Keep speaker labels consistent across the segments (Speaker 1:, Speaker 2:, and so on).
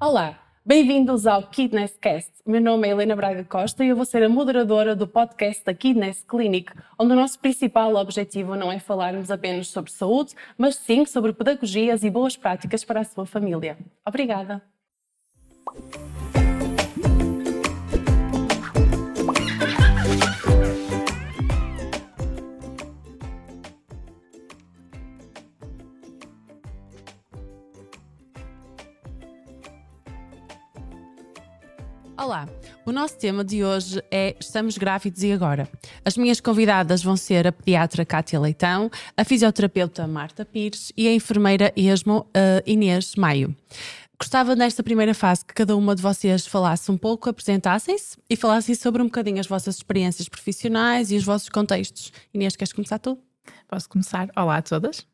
Speaker 1: Olá, bem-vindos ao Kidness Cast. Meu nome é Helena Braga Costa e eu vou ser a moderadora do podcast da Kidness Clinic, onde o nosso principal objetivo não é falarmos apenas sobre saúde, mas sim sobre pedagogias e boas práticas para a sua família. Obrigada! Olá, o nosso tema de hoje é Estamos grávidos e agora? As minhas convidadas vão ser a pediatra Cátia Leitão, a fisioterapeuta Marta Pires e a enfermeira ESMO uh, Inês Maio. Gostava nesta primeira fase que cada uma de vocês falasse um pouco, apresentassem-se e falassem sobre um bocadinho as vossas experiências profissionais e os vossos contextos. Inês, queres começar tu?
Speaker 2: Posso começar? Olá a todas.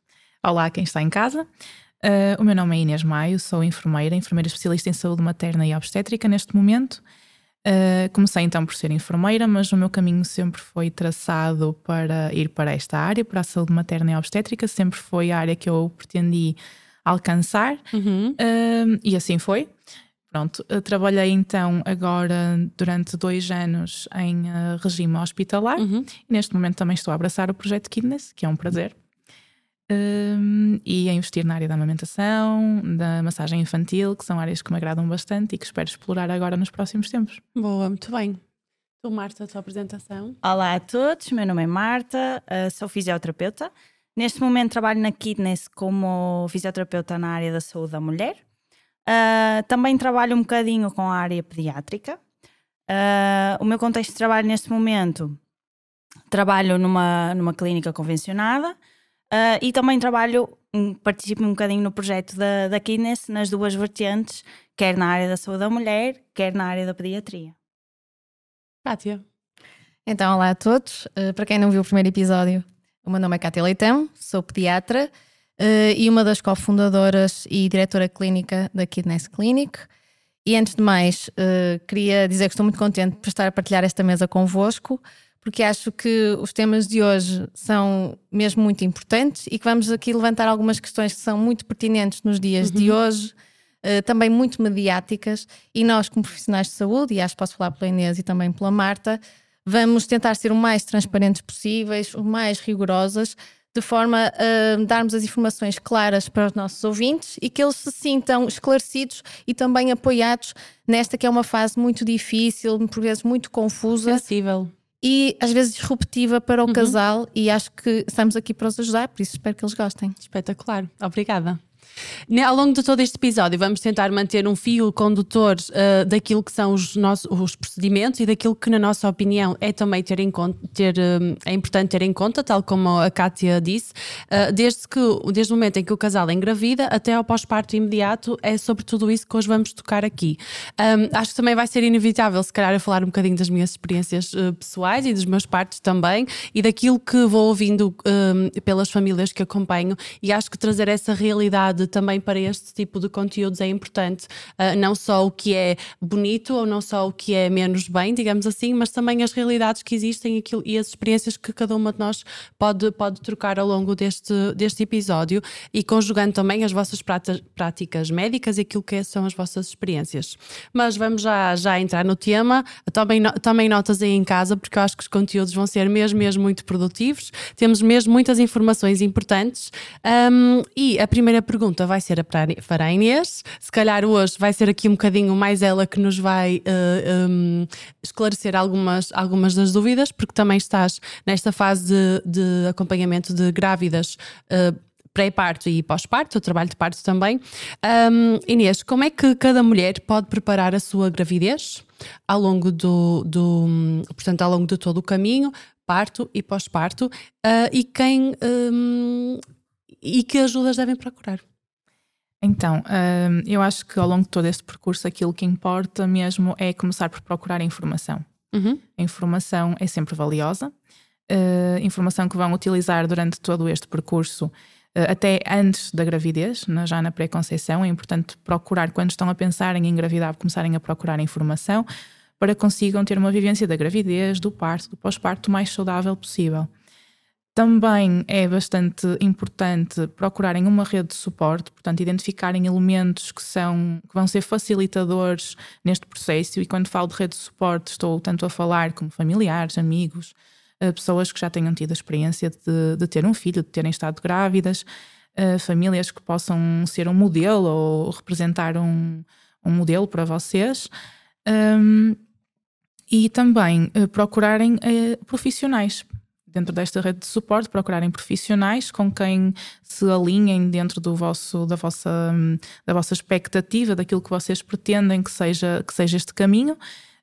Speaker 2: Olá a quem está em casa. Uh, o meu nome é Inês Maio, sou enfermeira, enfermeira especialista em saúde materna e obstétrica neste momento. Uh, comecei então por ser enfermeira, mas o meu caminho sempre foi traçado para ir para esta área, para a saúde materna e obstétrica, sempre foi a área que eu pretendi alcançar uhum. uh, e assim foi. Pronto, trabalhei então agora durante dois anos em regime hospitalar uhum. e neste momento também estou a abraçar o projeto Kidness, que é um prazer um, e a investir na área da amamentação, da massagem infantil, que são áreas que me agradam bastante e que espero explorar agora nos próximos tempos.
Speaker 1: Boa, muito bem. Tu, Marta, a tua apresentação.
Speaker 3: Olá a todos, meu nome é Marta, uh, sou fisioterapeuta. Neste momento trabalho na Kidness como fisioterapeuta na área da saúde da mulher. Uh, também trabalho um bocadinho com a área pediátrica. Uh, o meu contexto de trabalho neste momento, trabalho numa, numa clínica convencionada, Uh, e também trabalho, participo um bocadinho no projeto da, da Kidness nas duas vertentes, quer na área da saúde da mulher, quer na área da pediatria.
Speaker 1: Kátia.
Speaker 4: Então, olá a todos. Uh, para quem não viu o primeiro episódio, o meu nome é Kátia Leitão, sou pediatra uh, e uma das cofundadoras e diretora clínica da Kidness Clinic. E antes de mais, uh, queria dizer que estou muito contente por estar a partilhar esta mesa convosco, porque acho que os temas de hoje são mesmo muito importantes e que vamos aqui levantar algumas questões que são muito pertinentes nos dias uhum. de hoje, uh, também muito mediáticas, e nós, como profissionais de saúde, e acho que posso falar pela Inês e também pela Marta, vamos tentar ser o mais transparentes possíveis, o mais rigorosas, de forma a darmos as informações claras para os nossos ouvintes e que eles se sintam esclarecidos e também apoiados nesta que é uma fase muito difícil, por vezes muito confusa.
Speaker 1: Sensível
Speaker 4: e às vezes disruptiva para o uhum. casal e acho que estamos aqui para os ajudar, por isso espero que eles gostem.
Speaker 1: Espetacular, obrigada. Ao longo de todo este episódio, vamos tentar manter um fio condutor uh, daquilo que são os, nossos, os procedimentos e daquilo que, na nossa opinião, é também ter em conta, ter, uh, é importante ter em conta, tal como a Kátia disse, uh, desde, que, desde o momento em que o casal engravida até ao pós-parto imediato, é sobre tudo isso que hoje vamos tocar aqui. Um, acho que também vai ser inevitável, se calhar, eu falar um bocadinho das minhas experiências pessoais e dos meus partos também e daquilo que vou ouvindo pelas famílias que acompanho, e acho que trazer essa realidade também para este tipo de conteúdos é importante, uh, não só o que é bonito ou não só o que é menos bem, digamos assim, mas também as realidades que existem aquilo, e as experiências que cada uma de nós pode, pode trocar ao longo deste, deste episódio e conjugando também as vossas práticas médicas e aquilo que são as vossas experiências. Mas vamos já, já entrar no tema, tomem, tomem notas aí em casa, porque eu acho que os conteúdos vão ser mesmo, mesmo muito produtivos, temos mesmo muitas informações importantes. Um, e a primeira pergunta pergunta vai ser para a Inês. Se calhar hoje vai ser aqui um bocadinho mais ela que nos vai uh, eh, um, esclarecer algumas, algumas das dúvidas, porque também estás nesta fase de, de acompanhamento de grávidas. Uh, pré-parto e pós-parto, o trabalho de parto também. Um, Inês, como é que cada mulher pode preparar a sua gravidez ao longo do, do portanto, ao longo de todo o caminho, parto e pós-parto, uh, e quem um, e que ajudas devem procurar?
Speaker 2: Então, hum, eu acho que ao longo de todo este percurso aquilo que importa mesmo é começar por procurar informação. Uhum. A informação é sempre valiosa, uh, informação que vão utilizar durante todo este percurso, uh, até antes da gravidez, já na pré-conceição. É importante procurar, quando estão a pensar em engravidar, começarem a procurar informação para que consigam ter uma vivência da gravidez, do parto, do pós-parto o mais saudável possível. Também é bastante importante procurarem uma rede de suporte, portanto, identificarem elementos que, são, que vão ser facilitadores neste processo. E quando falo de rede de suporte, estou tanto a falar como familiares, amigos, eh, pessoas que já tenham tido a experiência de, de ter um filho, de terem estado grávidas, uh, famílias que possam ser um modelo ou representar um, um modelo para vocês. Um, e também uh, procurarem profissionais dentro desta rede de suporte, procurarem profissionais com quem se alinhem dentro do vosso, da, vossa, da vossa expectativa, daquilo que vocês pretendem que seja, que seja este caminho.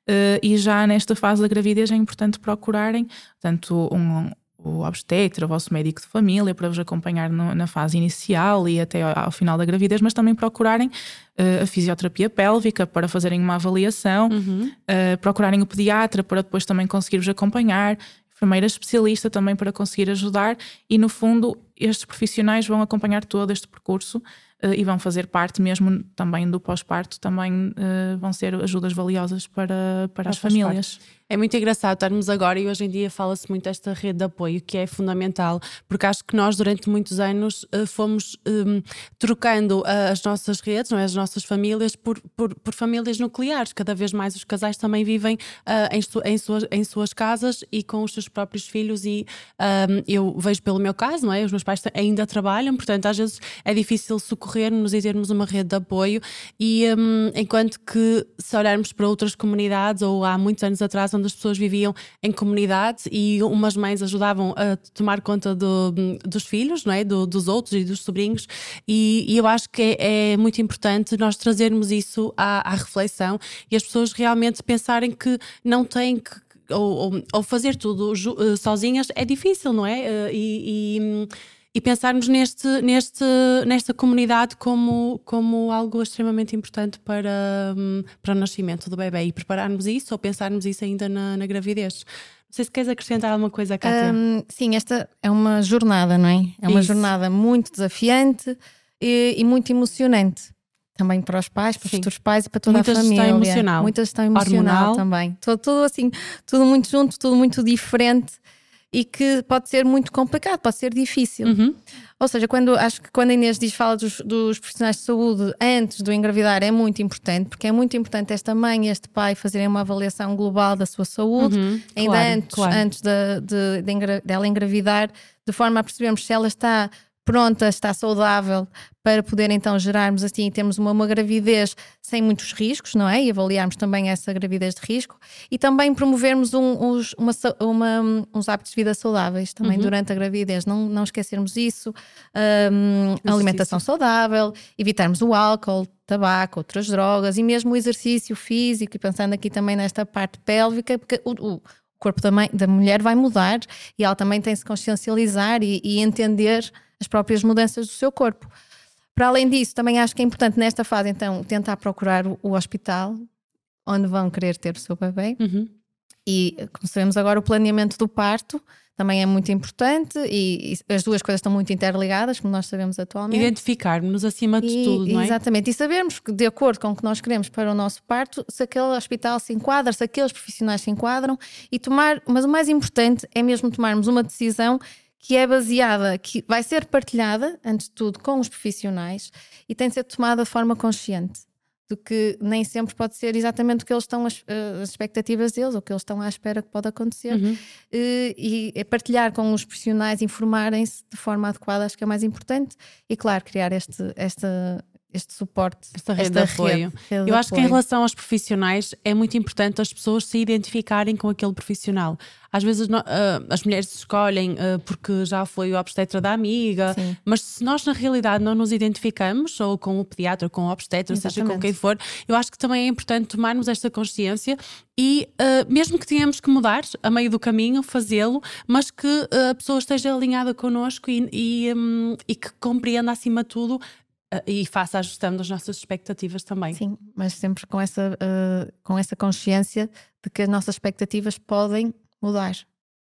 Speaker 2: Uh, e já nesta fase da gravidez é importante procurarem tanto um, o obstetra, o vosso médico de família, para vos acompanhar no, na fase inicial e até ao, ao, final da gravidez, mas também procurarem uh, a fisioterapia pélvica para fazerem uma avaliação, uhum. uh, procurarem o pediatra para depois também conseguir-vos acompanhar, enfermeira especialista também para conseguir ajudar e, no fundo, estes profissionais vão acompanhar todo este percurso e vão fazer parte mesmo também do pós-parto, também vão ser ajudas valiosas para, para as famílias.
Speaker 1: É muito engraçado estarmos agora e hoje em dia fala-se muito desta rede de apoio, que é fundamental, porque acho que nós durante muitos anos uh, fomos um, trocando uh, as nossas redes, não é? as nossas famílias, por, por, por, famílias nucleares. Cada vez mais os casais também vivem uh, em, su em, suas, em suas casas e com os seus próprios filhos. E um, eu vejo pelo meu caso, não é? Os meus pais ainda trabalham, portanto, às vezes é difícil socorrer-nos e termos uma rede de apoio. E um, enquanto que se olharmos para outras comunidades, ou há muitos anos atrás, onde as pessoas viviam em comunidade e umas mães ajudavam a tomar conta do, dos filhos, não é? Do, dos outros e dos sobrinhos, e, e eu acho que é, é, muito importante nós trazermos isso à, à reflexão e as pessoas realmente pensarem que não têm que ou, ou, ou, fazer tudo uh, sozinhas é difícil, não é? Uh, e, e, e pensarmos neste, neste, nesta comunidade como, como algo extremamente importante para, hum, para o nascimento do bebê e prepararmos isso ou pensarmos isso ainda na, na gravidez. Não sei se queres acrescentar alguma coisa, Cátia. Um,
Speaker 4: sim, esta é uma jornada, não é? É uma isso. jornada muito desafiante e, e, muito emocionante. Também para os pais, para os futuros pais e para toda
Speaker 1: Muitas
Speaker 4: a família.
Speaker 1: Muitas emocional.
Speaker 4: Muitas estão emocional Hormonal. também. Tudo, tudo assim, tudo muito junto, tudo muito diferente e que pode ser muito complicado, pode ser difícil. Uhum. Ou seja, quando acho que quando a Inês diz fala dos, dos, profissionais de saúde antes do engravidar é muito importante, porque é muito importante esta mãe e este pai fazerem uma avaliação global da sua saúde, uhum. ainda claro, antes, claro. antes de, de, de engra, dela engravidar, de forma a percebermos se ela está pronta, está saudável para poder então gerarmos assim e termos uma, uma, gravidez sem muitos riscos, não é? E avaliarmos também essa gravidez de risco e também promovermos um, uns, uma, uma, uns hábitos de vida saudáveis também uhum. durante a gravidez, não, não esquecermos isso, um, alimentação saudável, evitarmos o álcool, tabaco, outras drogas e mesmo o exercício físico e pensando aqui também nesta parte pélvica, porque o, o corpo da, mãe, da mulher vai mudar e ela também tem de se consciencializar e, e entender as próprias mudanças do seu corpo. Para além disso, também acho que é importante nesta fase, então, tentar procurar o, o hospital onde vão querer ter o seu bebê. Uhum. E, como sabemos agora, o planeamento do parto também é muito importante e, e, as duas coisas estão muito interligadas, como nós sabemos atualmente.
Speaker 1: Identificarmos acima de
Speaker 4: e,
Speaker 1: tudo, não
Speaker 4: é? Exatamente, e sabermos que, de acordo com o que nós queremos para o nosso parto, se aquele hospital se enquadra, se aqueles profissionais se enquadram e tomar, mas o mais importante é mesmo tomarmos uma decisão que é baseada, que vai ser partilhada, antes de tudo, com os profissionais e tem de ser tomada de forma consciente. Do que nem sempre pode ser exatamente o que eles estão, as, eh, as expectativas deles, ou o que eles estão à espera que pode acontecer. Uhum. E, e é partilhar com os profissionais, informarem-se de forma adequada, acho que é mais importante. E, claro, criar este, esta, este suporte,
Speaker 1: esta rede esta de apoio. Rede, Eu acho apoio. que em relação aos profissionais é muito importante as pessoas se identificarem com aquele profissional. Às vezes uh, as mulheres escolhem uh, porque já foi o obstetra da amiga, Sim. mas se nós na realidade não nos identificamos, ou com o pediatra, ou com o obstetra, Exatamente. seja com quem for, eu acho que também é importante tomarmos esta consciência e uh, mesmo que tenhamos que mudar a meio do caminho, fazê-lo, mas que a pessoa esteja alinhada connosco e, e, um, e que compreenda acima de tudo e faça a gestão das nossas expectativas também.
Speaker 4: Sim, mas sempre com essa, uh, com essa consciência de que as nossas expectativas podem mudar.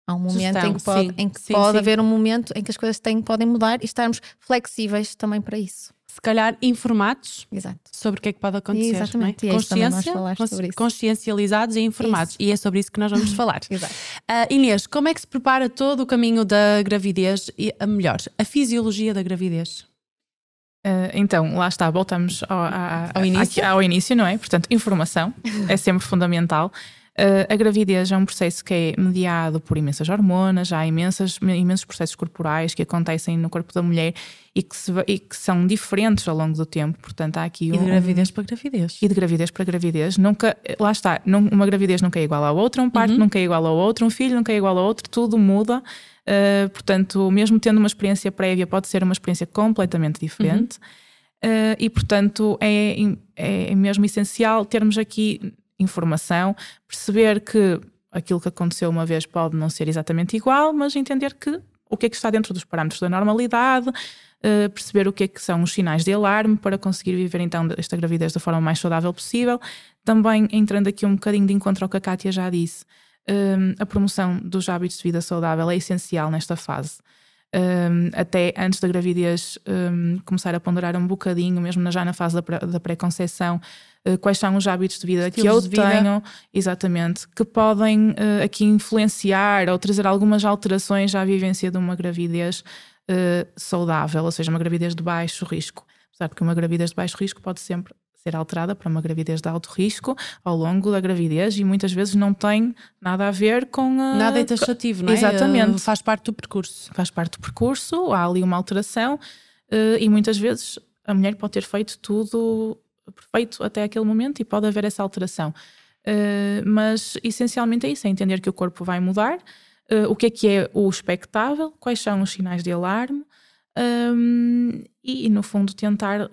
Speaker 4: Há um momento gestão, em que pode, sim, em que sim, pode sim. haver um momento em que as coisas têm, podem mudar e estarmos flexíveis também para isso.
Speaker 1: se calhar informados
Speaker 4: Exato.
Speaker 1: sobre o que é que pode acontecer.
Speaker 4: Exatamente,
Speaker 1: é?
Speaker 4: e é isso
Speaker 1: Consciência,
Speaker 4: isso.
Speaker 1: consciencializados e informados. E é sobre isso que nós vamos falar.
Speaker 4: Exato.
Speaker 1: Ah, Inês, como é que se prepara todo o caminho da gravidez e a melhor, a fisiologia da gravidez?
Speaker 2: Uh, então, lá está, voltamos ao, a-
Speaker 1: Ao início?
Speaker 2: aqui- ao início, não é? Portanto, informação é sempre fundamental. Uh, a gravidez é um processo que é mediado por imensas hormonas, há imensas, imensos processos corporais que acontecem no corpo da mulher e que, se e que são diferentes ao longo do tempo. Portanto, há aqui
Speaker 1: E de
Speaker 2: um-
Speaker 1: gravidez para gravidez.
Speaker 2: e de gravidez para gravidez. Nunca, lá está, não- uma gravidez nunca é igual à outra, um parto nunca é igual ao outro, um filho nunca é igual ao outro, tudo muda. Uh, portanto, mesmo tendo uma experiência prévia, pode ser uma experiência completamente diferente. Uh, e, portanto, é, é mesmo essencial termos aqui informação, perceber que aquilo que aconteceu uma vez pode não ser exatamente igual, mas entender que o que é que está dentro dos parâmetros da normalidade, uh, perceber o que é que são os sinais de alarme para conseguir viver então esta gravidez da forma mais saudável possível. Também entrando aqui um bocadinho de encontro ao que a Kátia já disse, um, a promoção dos hábitos de vida saudável é essencial nesta fase. Um, até antes da gravidez um, começar a ponderar um bocadinho, mesmo já na fase da, pré- da pré-conceição, uh, quais são os hábitos de vida que eu
Speaker 1: Estilos vida.
Speaker 2: tenho, exatamente, que podem uh, aqui influenciar ou trazer algumas alterações à vivência de uma gravidez uh, saudável, ou seja, uma gravidez de baixo risco. Apesar de que uma gravidez de baixo risco pode sempre ser alterada para uma gravidez de alto risco ao longo da gravidez e muitas vezes não tem nada a ver com a,
Speaker 1: Nada é taxativo, não é?
Speaker 2: Exatamente.
Speaker 1: Uh, Faz parte do percurso.
Speaker 2: faz parte do percurso, há ali uma alteração eh, e muitas vezes a mulher pode ter feito tudo perfeito até aquele momento e pode haver essa alteração. Eh, mas essencialmente é isso, é entender que o corpo vai mudar, eh, o que é que é o expectável, quais são os sinais de alarme hum, e, e, no fundo tentar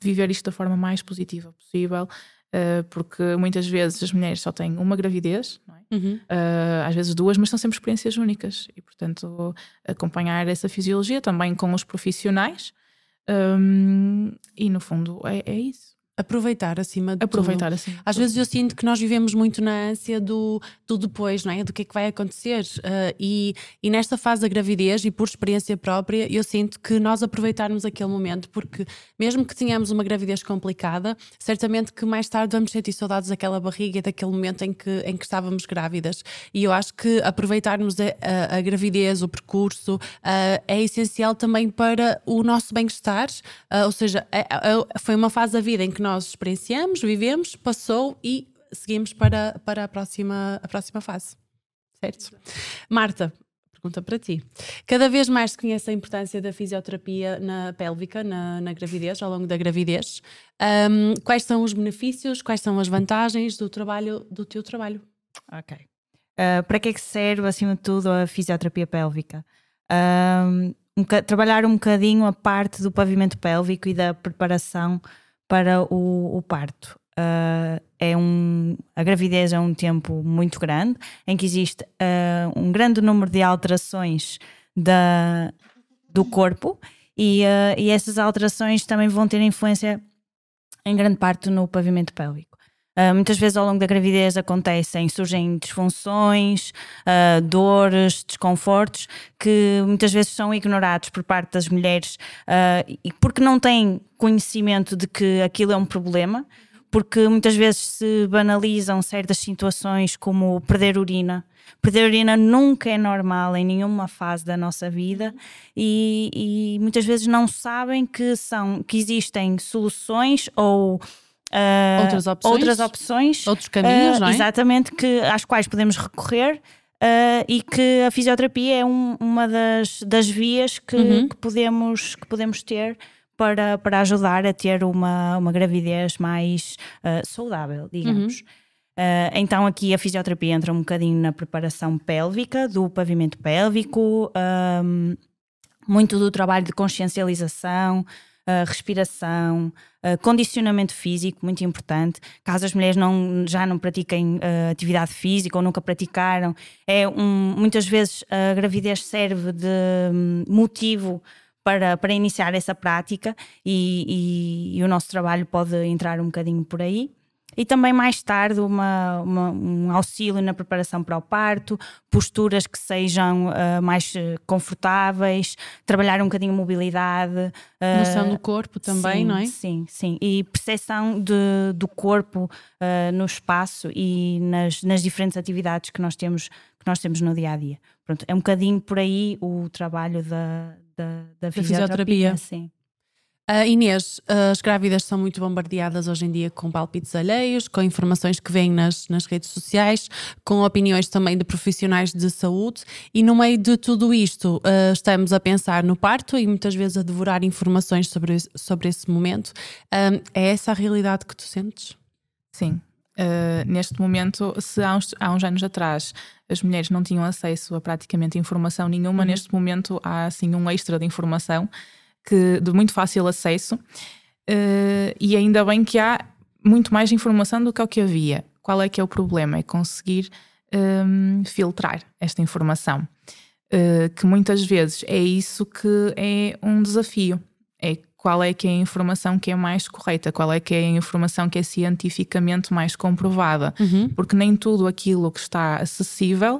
Speaker 2: viver isto da forma mais positiva possível, eh, porque muitas vezes as mulheres só têm uma gravidez, é?
Speaker 1: Uhum.
Speaker 2: Uh, às vezes duas, mas são sempre experiências únicas e, portanto, acompanhar essa fisiologia também com os profissionais. um, e no fundo é, é isso.
Speaker 1: Aproveitar acima de tudo.
Speaker 2: Aproveitar assim.
Speaker 1: Às vezes eu sinto que nós vivemos muito na ânsia do, do depois, não é? Do que é que vai acontecer. Uh, e, e nesta fase da gravidez, e por experiência própria, eu sinto que nós aproveitarmos aquele momento, porque mesmo que tenhamos uma gravidez complicada, certamente que mais tarde vamos sentir saudades daquela barriga e daquele momento em que, em que estávamos grávidas. E eu acho que aproveitarmos a, a, a gravidez, o percurso, uh, é essencial também para o nosso bem-estar. Uh, ou seja, é- é- foi uma fase da vida em que nós experienciamos, vivemos, passou e seguimos para, para a, próxima, a próxima fase. Certo? Marta, pergunta para ti. Cada vez mais se conhece a importância da fisioterapia na pélvica, na, na gravidez, ao longo da gravidez. Ahm, quais são os benefícios, quais são as vantagens do trabalho do teu trabalho?
Speaker 3: Ok. Uh, para que é que serve, acima de tudo, a fisioterapia pélvica? Um, um trabalhar um bocadinho a parte do pavimento pélvico e da preparação para o, o parto. Uh, é um, a gravidez é um tempo muito grande em que existe uh, um grande número de alterações da, do corpo e, uh, e essas alterações também vão ter influência em grande parte no pavimento pélvico. Uh, muitas vezes ao longo da gravidez acontecem, surgem disfunções, uh, dores, desconfortos que muitas vezes são ignorados por parte das mulheres uh, e porque não têm conhecimento de que aquilo é um problema, porque muitas vezes se banalizam certas situações como perder urina. Perder urina nunca é normal em nenhuma fase da nossa vida e, e muitas vezes não sabem que, são, que existem soluções ou ah,
Speaker 1: Outras opções?
Speaker 3: outras opções
Speaker 1: Outros caminhos,
Speaker 3: ah,
Speaker 1: não é?
Speaker 3: Exatamente, que, às quais podemos recorrer ah, e que a fisioterapia é um- uma das, das vias que,
Speaker 1: Uhum.
Speaker 3: que podemos, que podemos ter para, para ajudar a ter uma, uma gravidez mais ah, saudável, digamos. Ah, então aqui a fisioterapia entra um bocadinho na preparação pélvica, do pavimento pélvico, ahm, muito do trabalho de consciencialização, respiração, ah, condicionamento físico, muito importante. Caso as mulheres não, já não pratiquem ah, atividade física ou nunca praticaram, é um, muitas vezes a gravidez serve de hum, motivo para, para iniciar essa prática e, e- e o nosso trabalho pode entrar um bocadinho por aí. E também mais tarde uma, uma, um auxílio na preparação para o parto, posturas que sejam uh, mais confortáveis, trabalhar um bocadinho a mobilidade.
Speaker 1: Uh, Noção do corpo também,
Speaker 3: sim,
Speaker 1: não é?
Speaker 3: Sim, sim. E percepção de, do corpo uh, no espaço e nas, nas diferentes atividades que nós temos que nós temos no dia a dia. Pronto, é um bocadinho por aí o trabalho da, da, da, fisioterapia. fisioterapia. Sim.
Speaker 1: Uh, Inês, as grávidas são muito bombardeadas hoje em dia com palpites alheios, com informações que vêm nas, nas redes sociais, com opiniões também de profissionais de saúde, e no meio de tudo isto uh, estamos a pensar no parto e muitas vezes a devorar informações sobre, sobre esse momento. É essa a realidade que tu sentes?
Speaker 2: Sim. neste momento, se há uns, há uns anos atrás as mulheres não tinham acesso a praticamente informação nenhuma, uhum. neste momento há assim um extra de informação que, de muito fácil acesso, uh, e ainda bem que há muito mais informação do que o que havia. Qual é que é o problema? É conseguir um, ehm, filtrar esta informação. Uh, que muitas vezes é isso que é um desafio. É qual é que é a informação que é mais correta, qual é que é a informação que é cientificamente mais comprovada. Uhum. Porque nem tudo aquilo que está acessível,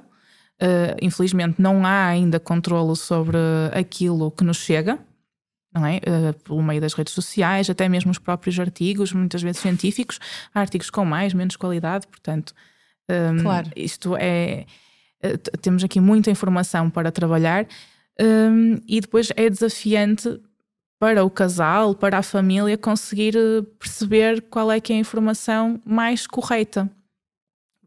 Speaker 2: uh, infelizmente não há ainda controlo sobre aquilo que nos chega, é? Uh, pelo meio das redes sociais, até mesmo os próprios artigos, muitas vezes científicos, há artigos com mais, menos qualidade, portanto, um, ehm, claro. isto é. Uh, temos aqui muita informação para trabalhar um, ehm, e depois é desafiante para o casal, para a família, conseguir eh, perceber qual é que é a informação mais correta.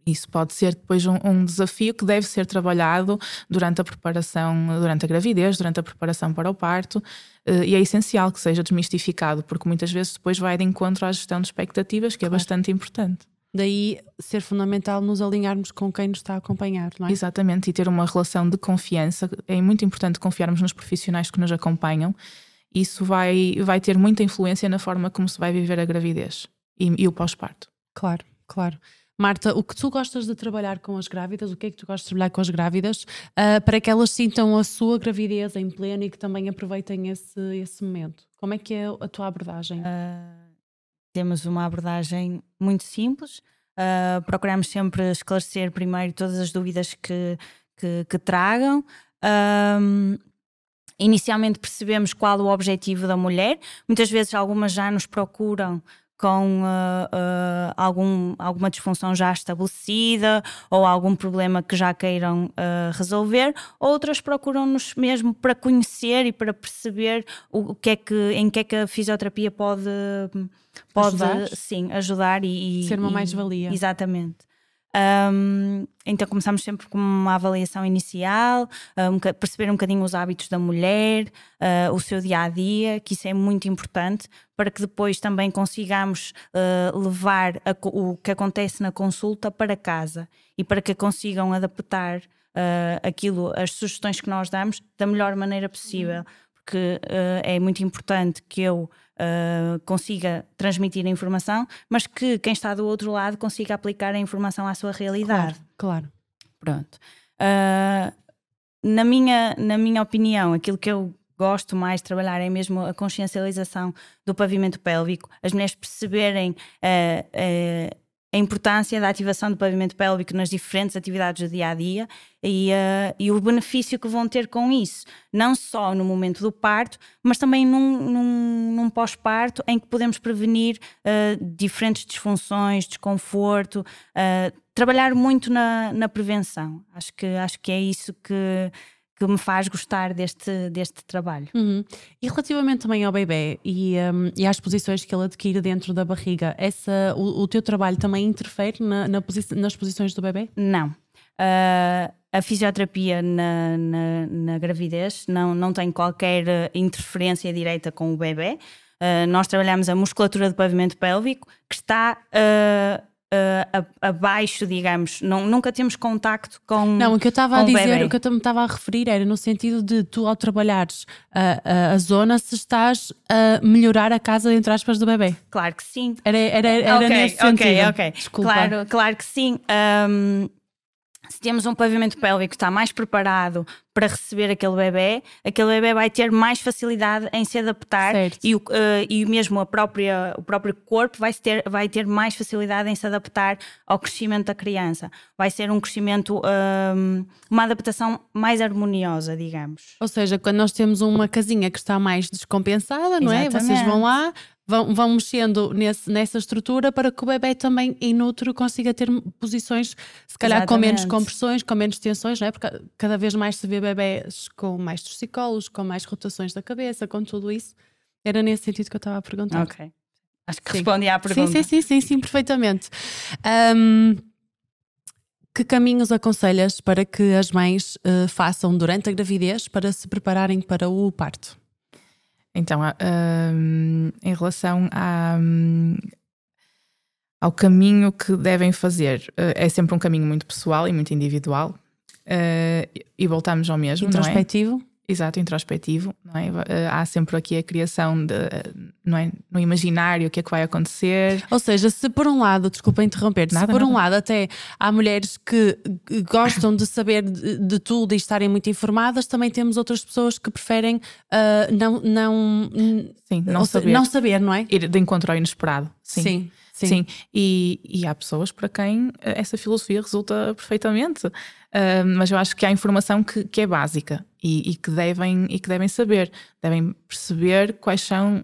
Speaker 2: Isso pode ser depois um, um, desafio que deve ser trabalhado durante a preparação, durante a gravidez, durante a preparação para o parto, uh, e é essencial que seja desmistificado, porque muitas vezes depois vai de encontro à gestão de expectativas, que é claro. é bastante importante.
Speaker 1: Daí ser fundamental nos alinharmos com quem nos está a acompanhar, não é?
Speaker 2: Exatamente, e ter uma relação de confiança. É muito importante confiarmos nos profissionais que nos acompanham. Isso vai, vai ter muita influência na forma como se vai viver a gravidez e, e o pós-parto.
Speaker 1: Claro, claro. Marta, o que tu gostas de trabalhar com as grávidas, o que é que tu gostas de trabalhar com as grávidas, uh, para que elas sintam a sua gravidez em pleno e que também aproveitem esse, esse momento? Como é que é a tua abordagem? Uh,
Speaker 3: temos uma abordagem muito simples. Uh, procuramos sempre esclarecer primeiro todas as dúvidas que, que, que tragam. inicialmente percebemos qual o objetivo da mulher. Muitas vezes algumas já nos procuram com uh, uh, algum, alguma disfunção já estabelecida ou algum problema que já queiram uh, resolver, outras procuram-nos mesmo para conhecer e para perceber o, o, que é que, em que é que a fisioterapia pode, pode ajudar. sim, ajudar e,
Speaker 1: ser uma
Speaker 3: mais-valia. Exatamente. Um, então começamos sempre com uma avaliação inicial, um, perceber um bocadinho os hábitos da mulher, uh, o seu dia a dia, que isso é muito importante para que depois também consigamos uh, levar a, o que acontece na consulta para casa e para que consigam adaptar uh, aquilo, as sugestões que nós damos da melhor maneira possível. Porque é muito importante que eu uh, consiga transmitir a informação, mas que quem está do outro lado consiga aplicar a informação à sua realidade.
Speaker 1: Claro. claro.
Speaker 3: Pronto. Uh, na, minha, na minha opinião, aquilo que eu gosto mais de trabalhar é mesmo a consciencialização do pavimento pélvico, as mulheres perceberem uh, uh, a importância da ativação do pavimento pélvico nas diferentes atividades do dia a dia e, uh, e o benefício que vão ter com isso, não só no momento do parto, mas também num, num, num pós-parto em que podemos prevenir uh, diferentes disfunções, desconforto, uh, trabalhar muito na, na prevenção. Acho que, acho que é isso que que me faz gostar deste, deste trabalho.
Speaker 1: Uhum. E relativamente também ao bebê e, um, e às posições que ele adquire dentro da barriga, essa, o, o teu trabalho também interfere na, na posi nas posições do bebê?
Speaker 3: Não. Uh, a fisioterapia na, na, na, gravidez não, não tem qualquer interferência direta com o bebê. Uh, nós trabalhamos a musculatura do pavimento pélvico que está uh, uh, abaixo, digamos. Não, nunca temos contacto com.
Speaker 1: Não, o que eu estava a dizer, bebê. o que eu me estava a referir era no sentido de tu, ao trabalhares a, a, a, zona, se estás a melhorar a casa, entre aspas, do bebê.
Speaker 3: Claro que sim.
Speaker 1: Era, era, era
Speaker 3: okay,
Speaker 1: nesse sentido.
Speaker 3: Ok, ok. Desculpa. Claro, claro que sim. Um, se temos um pavimento pélvico que está mais preparado para receber aquele bebê, aquele bebê vai ter mais facilidade em se adaptar e, o, uh, e mesmo a própria, o próprio corpo vai ter, vai ter mais facilidade em se adaptar ao crescimento da criança. Vai ser um crescimento, uh, uma adaptação mais harmoniosa, digamos.
Speaker 1: Ou seja, quando nós temos uma casinha que está mais descompensada, não
Speaker 3: Exatamente.
Speaker 1: é? Vocês vão lá, vão, vão mexendo nesse, nessa estrutura para que o bebê também inútero consiga ter posições, se calhar
Speaker 3: Exatamente.
Speaker 1: com menos compressões, com menos tensões, não é? Porque cada vez mais se vê bebés com mais torcicolos, com mais rotações da cabeça, com tudo isso. Era nesse sentido que eu estava a perguntar.
Speaker 3: Ok. Acho que
Speaker 1: Sim.
Speaker 3: respondi à pergunta.
Speaker 1: Sim, sim, sim, sim, sim perfeitamente. Ahm, que caminhos aconselhas para que as mães eh, façam durante a gravidez para se prepararem para o parto?
Speaker 2: Então, a- hum, em relação à, hum, ao caminho que devem fazer, eh, é sempre um caminho muito pessoal e muito individual. Eh, e voltamos ao mesmo, é?
Speaker 1: Introspectivo?
Speaker 2: Exato, introspectivo, não é? Eh, Há sempre aqui a criação de, não é? No imaginário, o que é que vai acontecer.
Speaker 1: Ou seja, se por um lado, desculpa interromper, se
Speaker 2: Nada,
Speaker 1: por um
Speaker 2: nada.
Speaker 1: lado até há mulheres que gostam de saber de, de tudo e estarem muito informadas, também temos outras pessoas que preferem ah, não, não,
Speaker 2: Sim, não
Speaker 1: se-
Speaker 2: saber.
Speaker 1: não saber, não é?
Speaker 2: Ir de encontro ao inesperado. Sim.
Speaker 1: sim. sim.
Speaker 2: Sim, E, e há pessoas para quem eh, essa filosofia resulta perfeitamente. Mas eu acho que há informação que, que é básica e, e que devem, e que devem saber. Devem perceber quais são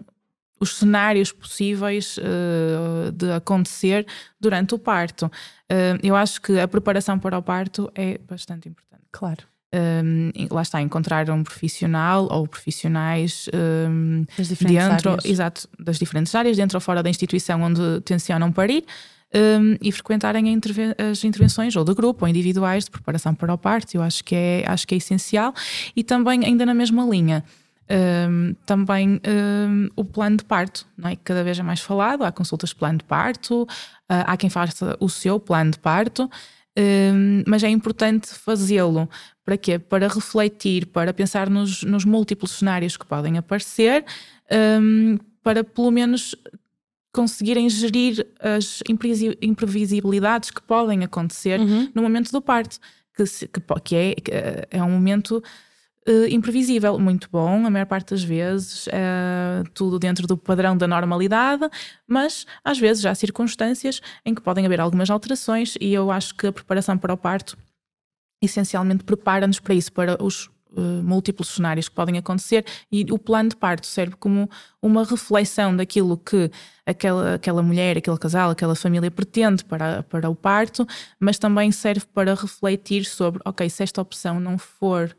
Speaker 2: os cenários possíveis eh, de acontecer durante o parto. Ah, eu acho que a preparação para o parto é bastante importante.
Speaker 1: Claro.
Speaker 2: Um, lá está, encontrar um profissional ou profissionais um, dentro,
Speaker 1: áreas.
Speaker 2: exato, das diferentes áreas, dentro ou fora da instituição onde tencionam parir um, e frequentarem as intervenções ou de grupo ou individuais de preparação para o parto. Eu acho que é, acho que é essencial e também, ainda na mesma linha. um, também um, o plano de parto, não é? que cada vez é mais falado. Há consultas de plano de parto, ah, há quem faça o seu plano de parto, um, mas é importante fazê-lo. Para quê? Para refletir, para pensar nos, nos múltiplos cenários que podem aparecer, um, para pelo menos conseguirem gerir as imprevisibilidades que podem acontecer
Speaker 1: Uhum.
Speaker 2: no momento do parto, que, se- que que é, que, eh, é um momento eh, imprevisível, muito bom, a maior parte das vezes, eh, tudo dentro do padrão da normalidade, mas às vezes há circunstâncias em que podem haver algumas alterações e eu acho que a preparação para o parto essencialmente prepara-nos para isso, para os eh, múltiplos cenários que podem acontecer e o plano de parto serve como uma reflexão daquilo que aquela, aquela mulher, aquele casal, aquela família pretende para, para o parto, mas também serve para refletir sobre, ok, se esta opção não for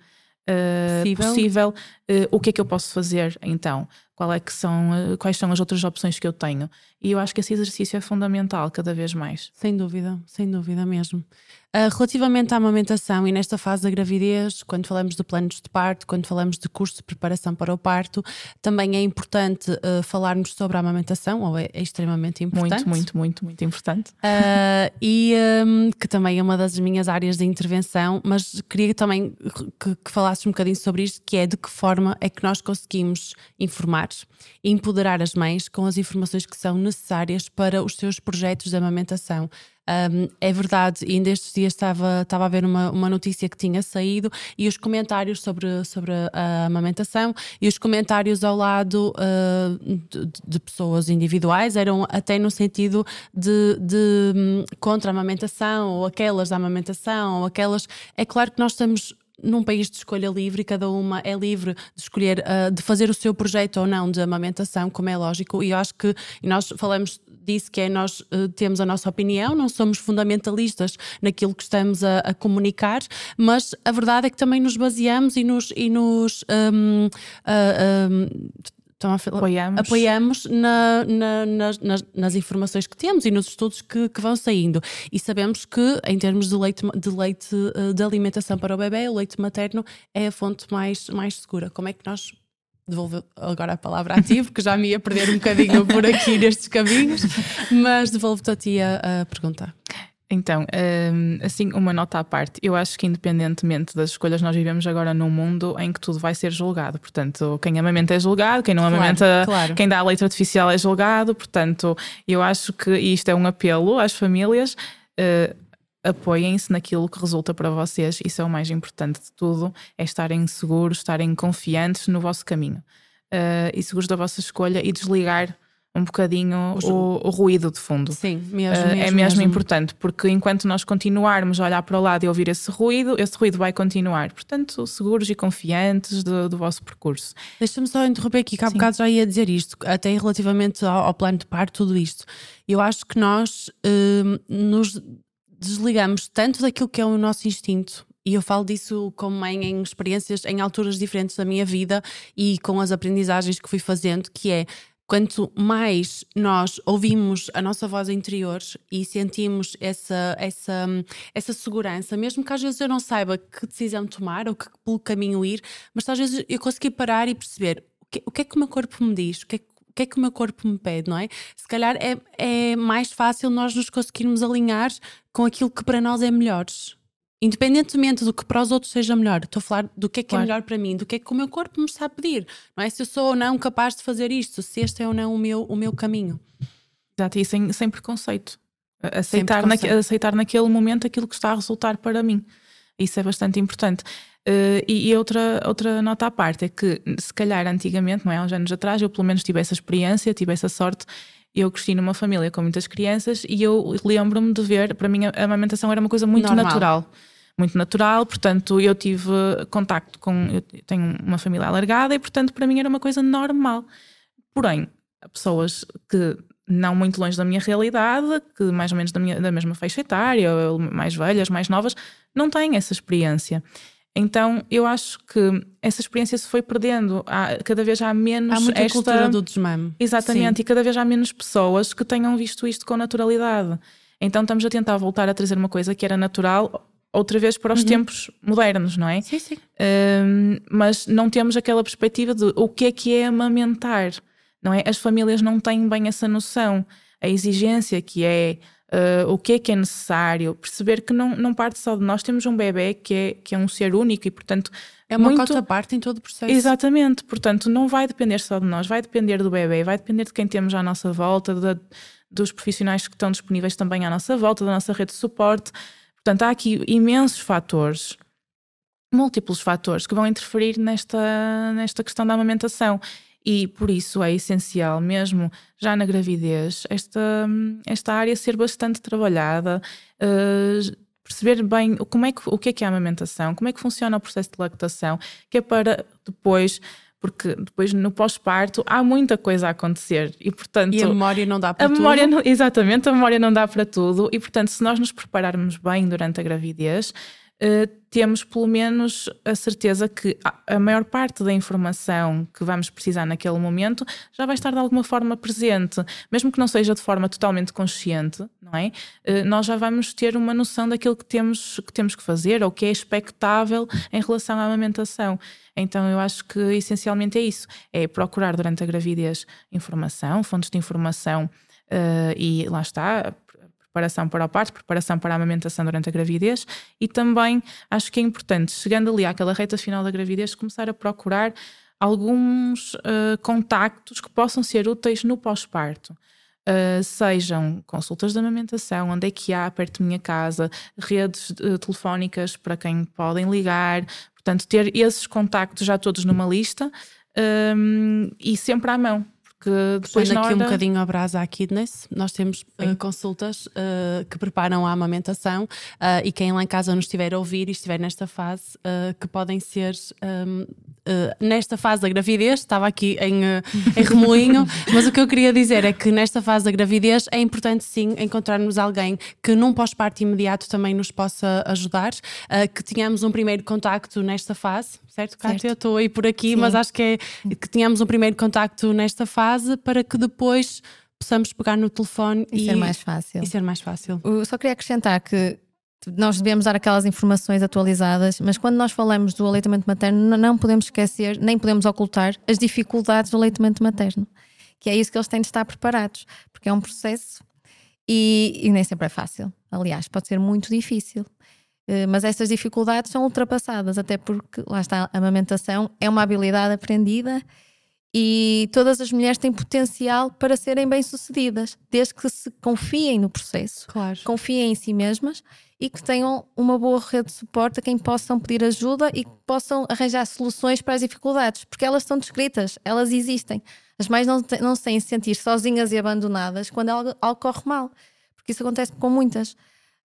Speaker 2: eh,
Speaker 1: Possível.
Speaker 2: possível, eh, o que é que eu posso fazer então? Qual é que são, eh, quais são as outras opções que eu tenho? E eu acho que esse exercício é fundamental cada vez mais.
Speaker 1: Sem dúvida, sem dúvida mesmo. Ah, relativamente à amamentação e nesta fase da gravidez, quando falamos de planos de parto, quando falamos de curso de preparação para o parto, também é importante ah, falarmos sobre a amamentação, ou é, é extremamente importante.
Speaker 2: Muito, muito, muito, muito importante.
Speaker 1: Ah, e hum, que também é uma das minhas áreas de intervenção, mas queria também que, que falasses um bocadinho sobre isto, que é de que forma é que nós conseguimos informar e empoderar as mães com as informações que são necessárias para os seus projetos de amamentação. Um, é verdade, e ainda estes dias estava, estava a ver uma, uma notícia que tinha saído e os comentários sobre, sobre a amamentação e os comentários ao lado uh, de, de pessoas individuais eram até no sentido de, de hum, contra a amamentação ou aquelas da amamentação ou aquelas. É claro que nós estamos num país de escolha livre cada uma é livre de escolher, uh, de fazer o seu projeto ou não de amamentação, como é lógico, e eu acho que e nós falamos disso, que é nós uh, temos a nossa opinião, não somos fundamentalistas naquilo que estamos a, a comunicar, mas a verdade é que também nos baseamos e nos, e nos um, uh, um, estão a
Speaker 2: Apoiamos.
Speaker 1: apoiamos na- na- nas, nas- nas informações que temos e nos estudos que, que vão saindo. E sabemos que, em termos de leite, de leite eh, de alimentação para o bebê, o leite materno é a fonte mais, mais segura. Como é que nós. Devolvo agora a palavra a ti, porque já me ia perder um bocadinho por aqui nestes caminhos, mas devolvo-te a ti a, a pergunta.
Speaker 2: Então, hum, assim, uma nota à parte. Eu acho que, independentemente das escolhas, nós vivemos agora num mundo em que tudo vai ser julgado. Portanto, quem amamenta é julgado, quem não
Speaker 1: Claro,
Speaker 2: amamenta,
Speaker 1: claro.
Speaker 2: quem dá leite artificial é julgado. Portanto, eu acho que e isto é um apelo às famílias. eh, apoiem-se naquilo que resulta para vocês. Isso é o mais importante de tudo: é estarem seguros, estarem confiantes no vosso caminho uh, e seguros da vossa escolha e desligar um bocadinho o, o, ruído de fundo.
Speaker 1: Sim, mesmo, uh, mesmo
Speaker 2: É mesmo, mesmo, importante, porque enquanto nós continuarmos a olhar para o lado e ouvir esse ruído, esse ruído vai continuar. Portanto, seguros e confiantes do, do vosso percurso.
Speaker 1: Deixa-me só interromper aqui, que há bocado já ia dizer isto, até relativamente ao, ao plano de par, tudo isto. Eu acho que nós uh, nos desligamos tanto daquilo que é o nosso instinto e eu falo disso como mãe em experiências em alturas diferentes da minha vida e com as aprendizagens que fui fazendo, que é quanto mais nós ouvimos a nossa voz interior e sentimos essa, essa, essa segurança, mesmo que às vezes eu não saiba que decisão tomar ou que pelo caminho ir, mas às vezes eu consegui parar e perceber o que, o que é que o meu corpo me diz, o que é que o que é que o meu corpo me pede, não é? Se calhar é, é mais fácil nós nos conseguirmos alinhar com aquilo que para nós é melhor. Independentemente do que para os outros seja melhor, estou a falar do que é que é claro. é melhor para mim, do que é que o meu corpo me está a pedir, não é? Se eu sou ou não capaz de fazer isto, se este é ou não o meu, o meu caminho.
Speaker 2: Exato, e sem, sem preconceito. Aceitar, sem preconceito. Na, aceitar naquele momento aquilo que está a resultar para mim. Isso é bastante importante. Uh, e, e, outra, outra nota à parte é que, se calhar antigamente, não é? Há uns anos atrás, eu pelo menos tive essa experiência, tive essa sorte. Eu cresci numa família com muitas crianças e eu lembro-me de ver, para mim, a amamentação era uma coisa muito Normal. natural muito natural, portanto eu tive contacto com, eu tenho uma família alargada e portanto para mim era uma coisa normal. Porém, pessoas que não muito longe da minha realidade, que mais ou menos da, minha, da mesma faixa etária, mais velhas, mais novas, não têm essa experiência. Então eu acho que essa experiência se foi perdendo. Há, cada vez há menos.
Speaker 1: Há muita esta... cultura do desmame.
Speaker 2: Exatamente, Sim. e cada vez há menos pessoas que tenham visto isto com naturalidade. Então estamos a tentar voltar a trazer uma coisa que era natural outra vez para os uhum. tempos modernos, não é?
Speaker 1: Sim, sim.
Speaker 2: Um, mas não temos aquela perspectiva de o que é que é amamentar, não é? As famílias não têm bem essa noção. A exigência que é, uh, o que é que é necessário, perceber que não, não parte só de nós, temos um bebê que é, que é um ser único e, portanto.
Speaker 1: É uma muito... cota parte em todo o processo.
Speaker 2: Exatamente, portanto, não vai depender só de nós, vai depender do bebê, vai depender de quem temos à nossa volta, de, dos profissionais que estão disponíveis também à nossa volta, da nossa rede de suporte. Portanto, há aqui imensos fatores, múltiplos fatores, que vão interferir nesta, nesta questão da amamentação. E por isso é essencial, mesmo já na gravidez, esta, esta área ser bastante trabalhada, uh, perceber bem como é que, o que é, que é a amamentação, como é que funciona o processo de lactação, que é para depois porque depois no pós-parto há muita coisa a acontecer e portanto
Speaker 1: e a memória não dá para
Speaker 2: a
Speaker 1: tudo.
Speaker 2: memória não, exatamente a memória não dá para tudo e portanto se nós nos prepararmos bem durante a gravidez temos pelo menos a certeza que a maior parte da informação que vamos precisar naquele momento já vai estar de alguma forma presente, mesmo que não seja de forma totalmente consciente, não é? Uh, nós já vamos ter uma noção daquilo que temos que, temos que fazer ou que é expectável em relação à amamentação. Então eu acho que essencialmente é isso: é procurar durante a gravidez informação, fontes de informação uh, e lá está, preparação para o parto, preparação para a amamentação durante a gravidez e também acho que é importante, chegando ali àquela reta final da gravidez, começar a procurar alguns uh, contactos que possam ser úteis no pós-parto. Uh, sejam consultas de amamentação, onde é que há perto da minha casa, redes uh, telefónicas para quem podem ligar, portanto, ter esses contactos já todos numa lista um, e sempre à mão,
Speaker 1: que depois Puxando aqui hora... um bocadinho a brasa à Kidness, nós temos uh, consultas uh, que preparam a amamentação uh, e quem lá em casa nos estiver a ouvir e estiver nesta fase, que podem ser um, nesta fase da gravidez, estava aqui em, em remoinho, mas o que eu queria dizer é que nesta fase da gravidez é importante sim encontrarmos alguém que num pós-parto imediato também nos possa ajudar, que tenhamos um primeiro contacto nesta fase, certo, Cátia? Eu estou aí por aqui, Sim. mas acho que é que tenhamos um primeiro contacto nesta fase para que depois possamos pegar no telefone
Speaker 4: e, e ser mais fácil.
Speaker 1: E ser mais fácil.
Speaker 4: Eu só queria acrescentar que nós devemos dar aquelas informações atualizadas, mas quando nós falamos do aleitamento materno, não podemos esquecer, nem podemos ocultar as dificuldades do aleitamento materno, que é isso que eles têm de estar preparados, porque é um processo e, e nem sempre é fácil. Aliás, pode ser muito difícil. Eh, mas estas dificuldades são ultrapassadas, até porque lá está a amamentação, é uma habilidade aprendida E todas as mulheres têm potencial para serem bem-sucedidas, desde que se confiem no processo,
Speaker 1: Claro.
Speaker 4: confiem em si mesmas e que tenham uma boa rede de suporte a quem possam pedir ajuda e que possam arranjar soluções para as dificuldades, porque elas estão descritas, elas existem. As mães não, te- não se têm sentir sozinhas e abandonadas quando algo, algo corre mal, porque isso acontece com muitas.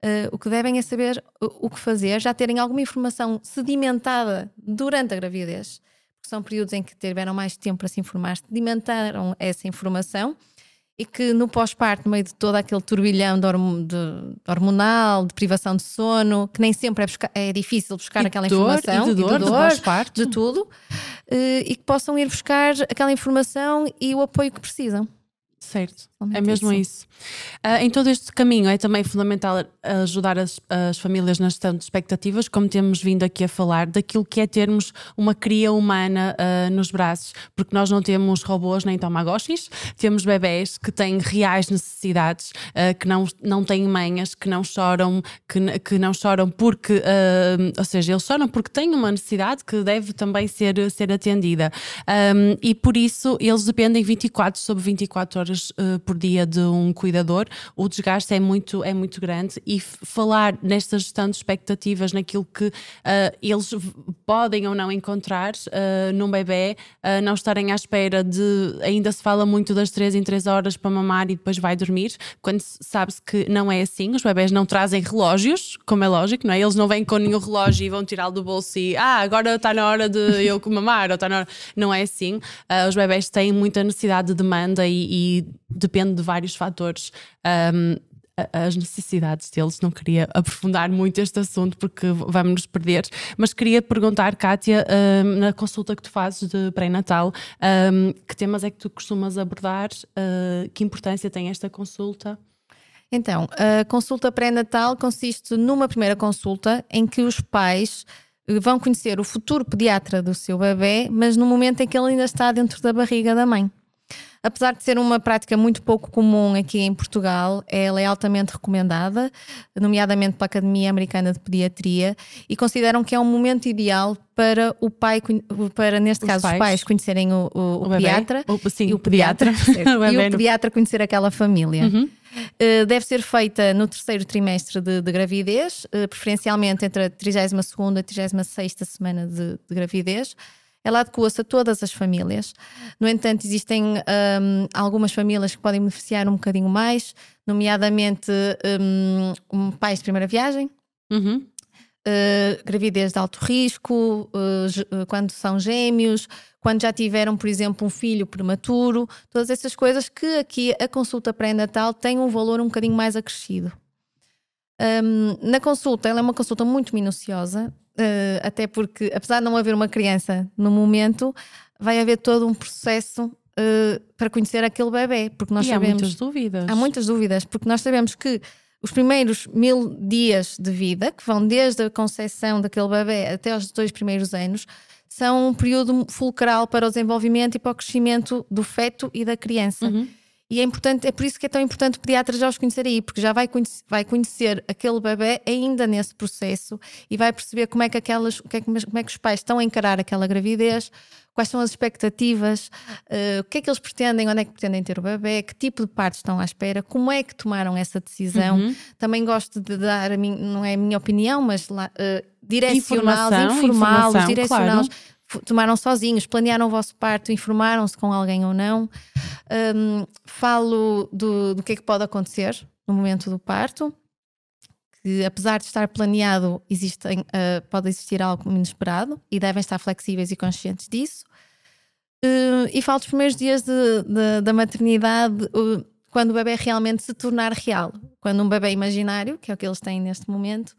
Speaker 4: Uh, o que devem é saber o, o que fazer, já terem alguma informação sedimentada durante a gravidez, porque são períodos em que tiveram mais tempo para se informar, sedimentaram essa informação e que no pós-parto, no meio de todo aquele turbilhão de hormo- de- hormonal, de privação de sono, que nem sempre é, buscar- é difícil buscar
Speaker 1: E
Speaker 4: aquela
Speaker 1: de dor,
Speaker 4: informação,
Speaker 1: e de dor, de pós-parto.
Speaker 4: de tudo, eh, e que possam ir buscar aquela informação e o apoio que precisam.
Speaker 1: Certo. É mesmo
Speaker 4: isso.
Speaker 1: isso. Ah, em todo este caminho é também fundamental ajudar as, as famílias na gestão de expectativas, como temos vindo aqui a falar, daquilo que é termos uma cria humana ah, nos braços, porque nós não temos robôs nem tamagotchis, temos bebés que têm reais necessidades, ah, que não, não têm manhas, que não choram, que, que não choram porque, ah, ou seja, eles choram porque têm uma necessidade que deve também ser, ser atendida. Um, e por isso eles dependem 24 sobre 24 horas uh, por dia de um cuidador. O desgaste é muito, é muito grande e falar nesta gestão de expectativas, naquilo que uh, eles podem ou não encontrar uh, num bebê, não estarem à espera de. Ainda se fala muito das 3 em 3 horas para mamar e depois vai dormir, quando se- sabe-se que não é assim. Os bebés não trazem relógios, como é lógico, não é? Eles não vêm com nenhum relógio e vão tirá-lo do bolso e ah, agora está na hora de eu mamar, ou está na hora. Não é assim. Os bebés têm muita necessidade de demanda e, e depende de vários fatores. A- as necessidades deles, não queria aprofundar muito este assunto porque vamos nos perder, mas queria perguntar, Kátia, na consulta que tu fazes de pré-natal, que temas é que tu costumas abordar? Ah, que importância tem esta consulta?
Speaker 4: Então, a consulta pré-natal consiste numa primeira consulta em que os pais eh, vão conhecer o futuro pediatra do seu bebê, mas no momento em que ele ainda está dentro da barriga da mãe. Apesar de ser uma prática muito pouco comum aqui em Portugal, ela é altamente recomendada, nomeadamente pela Academia Americana de Pediatria, e consideram que é um momento ideal para o pai, para neste
Speaker 1: Os
Speaker 4: caso
Speaker 1: pais.
Speaker 4: os pais conhecerem o, o- o
Speaker 1: bebé?
Speaker 4: pediatra
Speaker 1: O- sim,
Speaker 4: e
Speaker 1: o
Speaker 4: o pediatra,
Speaker 1: pediatra. O
Speaker 4: e o pediatra conhecer aquela família.
Speaker 1: Uhum.
Speaker 4: Uh, deve ser feita no terceiro trimestre de, de gravidez, uh, preferencialmente entre a 32 e a 36 semana de, de gravidez. Ela adequa-se a todas as famílias. No entanto, existem um, algumas famílias que podem beneficiar um bocadinho mais, nomeadamente um, um, pais de primeira viagem,
Speaker 1: Uhum.
Speaker 4: uh, gravidez de alto risco, uh, quando são gêmeos, quando já tiveram, por exemplo, um filho prematuro, todas essas coisas que aqui a consulta pré-natal tem um valor um bocadinho mais acrescido. Um, na consulta, ela é uma consulta muito minuciosa, até porque, apesar de não haver uma criança no momento, vai haver todo um processo uh, para conhecer aquele bebê, porque nós
Speaker 1: e há
Speaker 4: sabemos.
Speaker 1: muitas dúvidas.
Speaker 4: Há muitas dúvidas, porque nós sabemos que os primeiros mil dias de vida, que vão desde a concepção daquele bebê até aos dois primeiros anos, são um período fulcral para o desenvolvimento e para o crescimento do feto e da criança.
Speaker 1: Uhum.
Speaker 4: E é importante, é por isso que é tão importante o pediatra já os conhecer aí, porque já vai conhecer, vai conhecer aquele bebê ainda nesse processo e vai perceber como é que aquelas, é que- como é que os pais estão a encarar aquela gravidez, quais são as expectativas, eh, o que é que eles pretendem, onde é que pretendem ter o bebê, que tipo de partos estão à espera, como é que tomaram essa decisão.
Speaker 1: Uhum.
Speaker 4: Também gosto de dar, a mim, não é a minha opinião, mas lá, eh, direcioná-los, informá-los, direcioná-los. F- Tomaram sozinhos, planearam o vosso parto, informaram-se com alguém ou não. Um, falo do, do que é que pode acontecer no momento do parto, que apesar de estar planeado, existem, uh, pode existir algo inesperado e devem estar flexíveis e conscientes disso. Uh, e falo dos primeiros dias de- de- da maternidade, uh, quando o bebê realmente se tornar real. Quando um bebê imaginário, que é o que eles têm neste momento,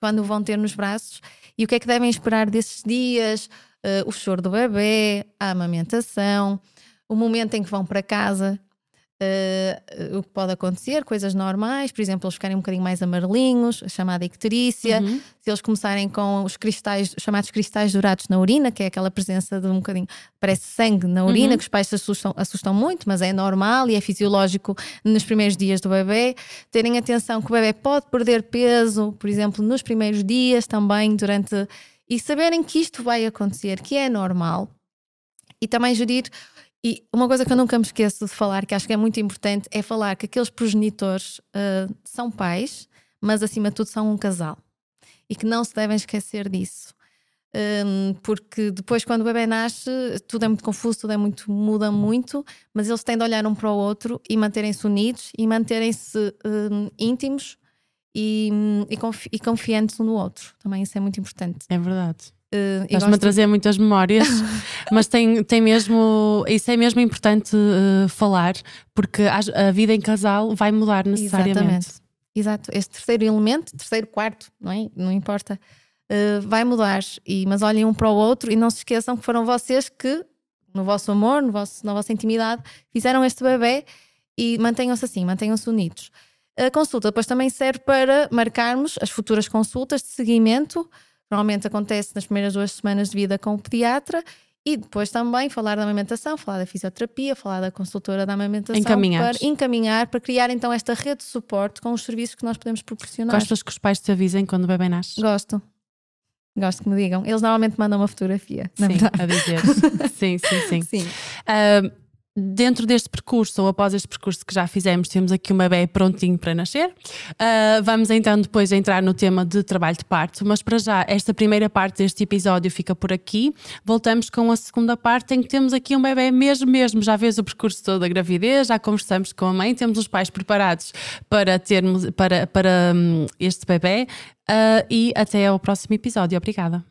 Speaker 4: quando o vão ter nos braços, e o que é que devem esperar desses dias, uh, o choro do bebê, a amamentação, o momento em que vão para casa, uh, o que pode acontecer, coisas normais, por exemplo, eles ficarem um bocadinho mais amarelinhos, a chamada icterícia,
Speaker 1: Uhum.
Speaker 4: se eles começarem com os cristais, os chamados cristais dourados na urina, que é aquela presença de um bocadinho, parece sangue na urina,
Speaker 1: Uhum.
Speaker 4: que os pais se assustam, assustam muito, mas é normal e é fisiológico nos primeiros dias do bebê. Terem atenção que o bebê pode perder peso, por exemplo, nos primeiros dias também, durante. E saberem que isto vai acontecer, que é normal. E também gerir E uma coisa que eu nunca me esqueço de falar, que acho que é muito importante, é falar que aqueles progenitores uh, são pais, mas acima de tudo são um casal. E que não se devem esquecer disso. Um, porque depois, quando o bebê nasce, tudo é muito confuso, tudo é muito, muda muito, mas eles têm de olhar um para o outro e manterem-se unidos e manterem-se um, íntimos e, e, confi e, confiantes um no outro. Também isso é muito importante.
Speaker 1: É verdade. Uh, Estás-me a trazer muitas memórias, mas tem, tem mesmo, isso é mesmo importante uh, falar, porque a, a, vida em casal vai mudar necessariamente. Exatamente.
Speaker 4: Exato, este terceiro elemento, terceiro, quarto, não é? Não importa, uh, vai mudar. E, mas olhem um para o outro e não se esqueçam que foram vocês que, no vosso amor, no vosso, na vossa intimidade, fizeram este bebê e mantenham-se assim, mantenham-se unidos. A consulta depois também serve para marcarmos as futuras consultas de seguimento Normalmente acontece nas primeiras duas semanas de vida com o pediatra e depois também falar da amamentação, falar da fisioterapia, falar da consultora da amamentação.
Speaker 1: Encaminhar.
Speaker 4: Para encaminhar, para criar então esta rede de suporte com os serviços que nós podemos proporcionar.
Speaker 1: Gostas que os pais te avisem quando o bebê nasce?
Speaker 4: Gosto. Gosto que me digam. Eles normalmente mandam uma fotografia.
Speaker 1: Sim, a dizer. sim, sim, sim. sim. Uh, dentro deste percurso ou após este percurso que já fizemos, temos aqui uma bebê prontinho para nascer. Uh, vamos então depois entrar no tema de trabalho de parto, mas para já, esta primeira parte deste episódio fica por aqui. Voltamos com a segunda parte em que temos aqui um bebê mesmo, mesmo. Já vês o percurso todo da gravidez, já conversamos com a mãe, temos os pais preparados para termos para, para um, este bebê. Uh, e até ao próximo episódio. Obrigada.